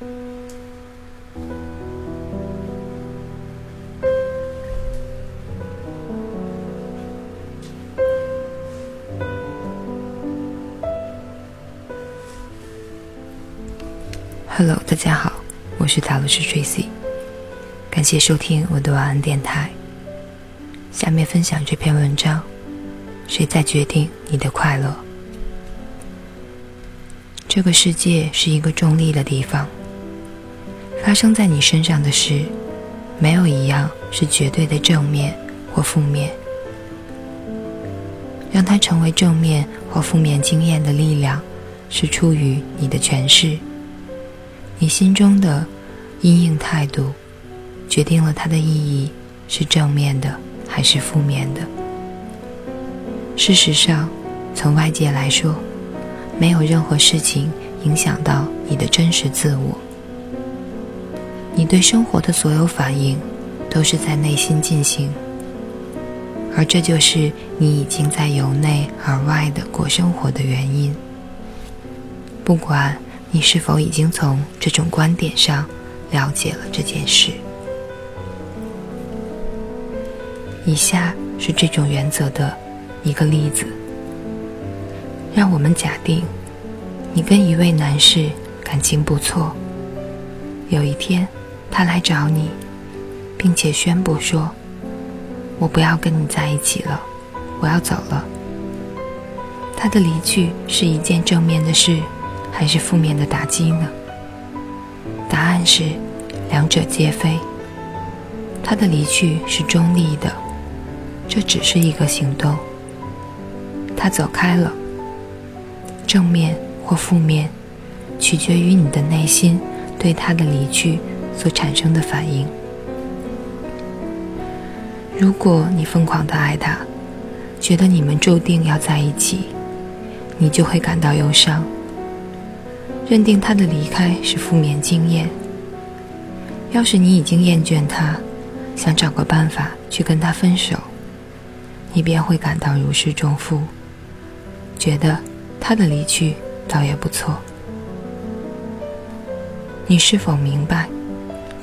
Hello，大家好，我是塔罗斯 Tracy，感谢收听我的晚安电台。下面分享这篇文章：谁在决定你的快乐？这个世界是一个中立的地方，发生在你身上的事，没有一样是绝对的正面或负面。让它成为正面或负面经验的力量，是出于你的诠释。你心中的阴影态度，决定了它的意义是正面的还是负面的。事实上，从外界来说，没有任何事情影响到你的真实自我。你对生活的所有反应，都是在内心进行，而这就是你已经在由内而外的过生活的原因。不管。你是否已经从这种观点上了解了这件事？以下是这种原则的一个例子。让我们假定，你跟一位男士感情不错。有一天，他来找你，并且宣布说：“我不要跟你在一起了，我要走了。”他的离去是一件正面的事。还是负面的打击呢？答案是，两者皆非。他的离去是中立的，这只是一个行动。他走开了，正面或负面，取决于你的内心对他的离去所产生的反应。如果你疯狂的爱他，觉得你们注定要在一起，你就会感到忧伤。认定他的离开是负面经验。要是你已经厌倦他，想找个办法去跟他分手，你便会感到如释重负，觉得他的离去倒也不错。你是否明白，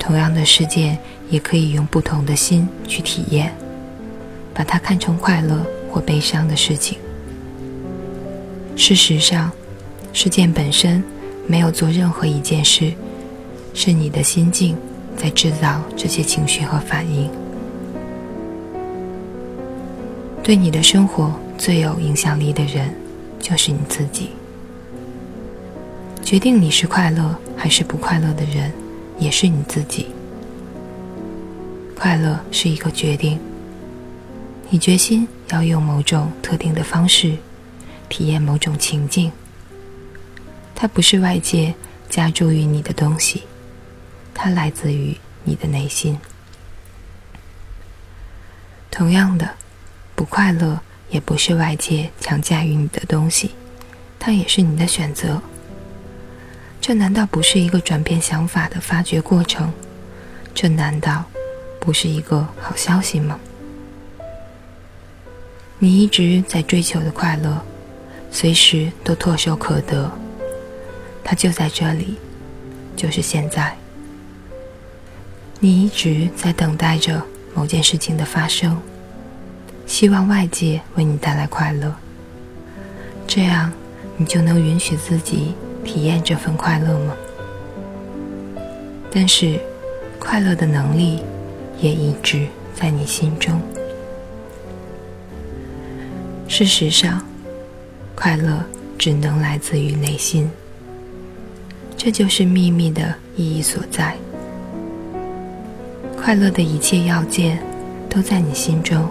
同样的事件也可以用不同的心去体验，把它看成快乐或悲伤的事情？事实上，事件本身。没有做任何一件事，是你的心境在制造这些情绪和反应。对你的生活最有影响力的人，就是你自己。决定你是快乐还是不快乐的人，也是你自己。快乐是一个决定，你决心要用某种特定的方式，体验某种情境。它不是外界加注于你的东西，它来自于你的内心。同样的，不快乐也不是外界强加于你的东西，它也是你的选择。这难道不是一个转变想法的发掘过程？这难道不是一个好消息吗？你一直在追求的快乐，随时都唾手可得。它就在这里，就是现在。你一直在等待着某件事情的发生，希望外界为你带来快乐，这样你就能允许自己体验这份快乐吗？但是，快乐的能力也一直在你心中。事实上，快乐只能来自于内心。这就是秘密的意义所在。快乐的一切要件都在你心中，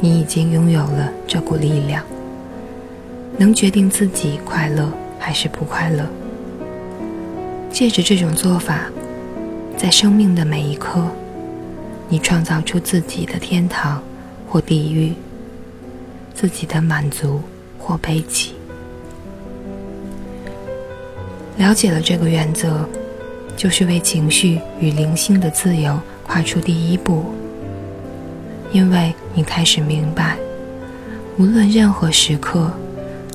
你已经拥有了这股力量，能决定自己快乐还是不快乐。借着这种做法，在生命的每一刻，你创造出自己的天堂或地狱，自己的满足或悲戚。了解了这个原则，就是为情绪与灵性的自由跨出第一步。因为你开始明白，无论任何时刻，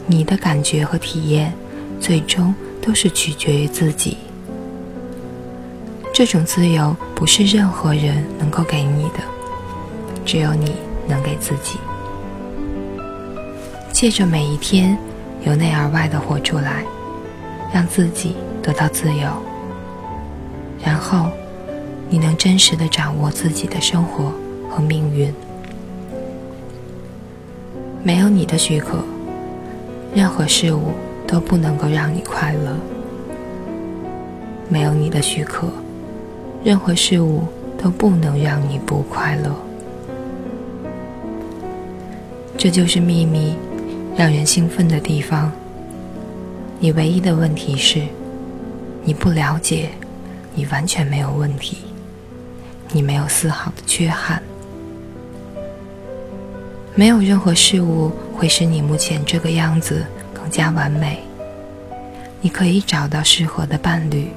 你的感觉和体验，最终都是取决于自己。这种自由不是任何人能够给你的，只有你能给自己。借着每一天，由内而外的活出来，让自己得到自由，然后你能真实的掌握自己的生活和命运。没有你的许可，任何事物都不能够让你快乐。没有你的许可，任何事物都不能让你不快乐。这就是秘密，让人兴奋的地方。你唯一的问题是，你不了解，你完全没有问题，你没有丝毫的缺憾。没有任何事物会使你目前这个样子更加完美。你可以找到适合的伴侣，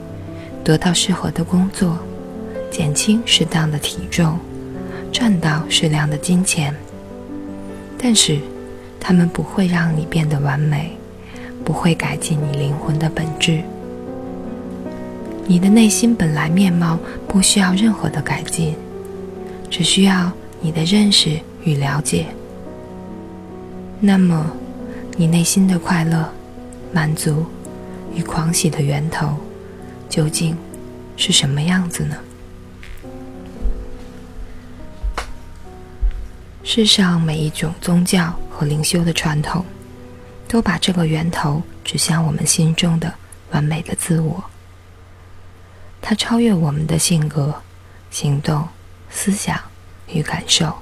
得到适合的工作，减轻适当的体重，赚到适量的金钱。但是，他们不会让你变得完美，不会改进你灵魂的本质。你的内心本来面貌不需要任何的改进，只需要你的认识与了解。那么，你内心的快乐、满足与狂喜的源头，究竟是什么样子呢？世上每一种宗教和灵修的传统，都把这个源头指向我们心中的完美的自我。它超越我们的性格、行动、思想与感受。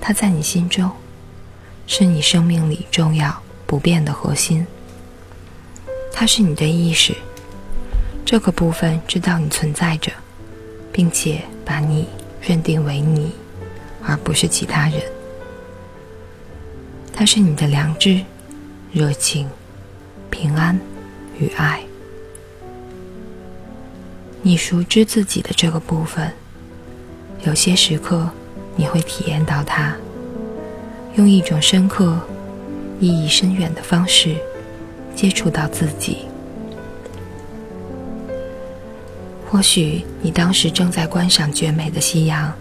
它在你心中。是你生命里重要不变的核心。它是你的意识，这个部分知道你存在着，并且把你认定为你，而不是其他人。它是你的良知、热情、平安与爱。你熟知自己的这个部分，有些时刻你会体验到它。用一种深刻、意义深远的方式接触到自己。或许你当时正在观赏绝美的夕阳，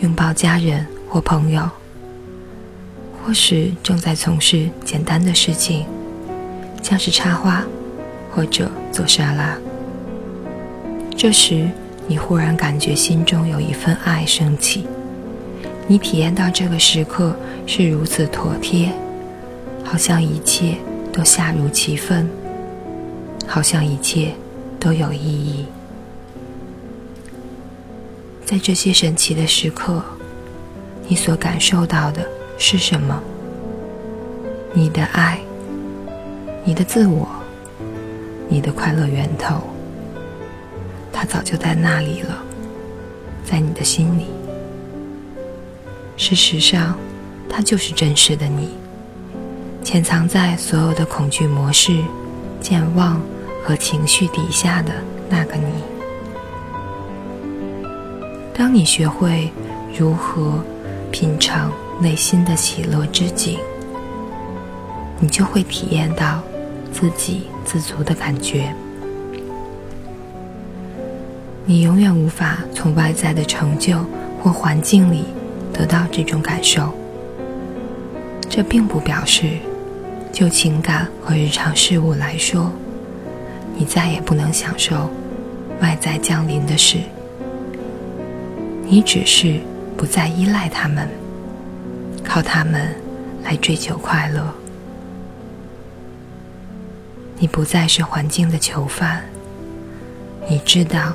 拥抱家人或朋友；或许正在从事简单的事情，像是插花或者做沙拉。这时，你忽然感觉心中有一份爱升起。你体验到这个时刻是如此妥帖，好像一切都恰如其分，好像一切都有意义。在这些神奇的时刻，你所感受到的是什么？你的爱，你的自我，你的快乐源头，它早就在那里了，在你的心里。事实上，它就是真实的你，潜藏在所有的恐惧模式、健忘和情绪底下的那个你。当你学会如何品尝内心的喜乐之景，你就会体验到自给自足的感觉。你永远无法从外在的成就或环境里。得到这种感受，这并不表示，就情感和日常事物来说，你再也不能享受外在降临的事。你只是不再依赖他们，靠他们来追求快乐。你不再是环境的囚犯。你知道，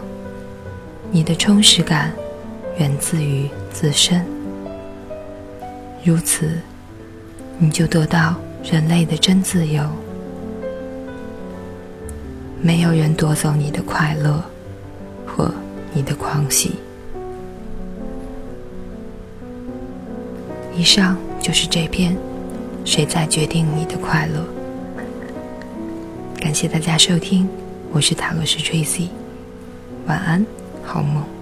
你的充实感源自于自身。如此，你就得到人类的真自由。没有人夺走你的快乐或你的狂喜。以上就是这篇《谁在决定你的快乐》。感谢大家收听，我是塔罗斯 Tracy，晚安，好梦。